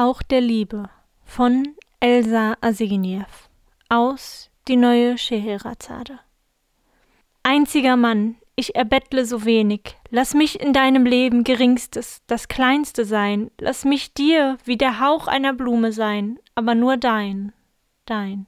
Hauch der Liebe von Elsa Asegeniew aus Die neue Scheherazade. Einziger Mann, ich erbettle so wenig, lass mich in deinem Leben geringstes, das kleinste sein, lass mich dir wie der Hauch einer Blume sein, aber nur dein, dein.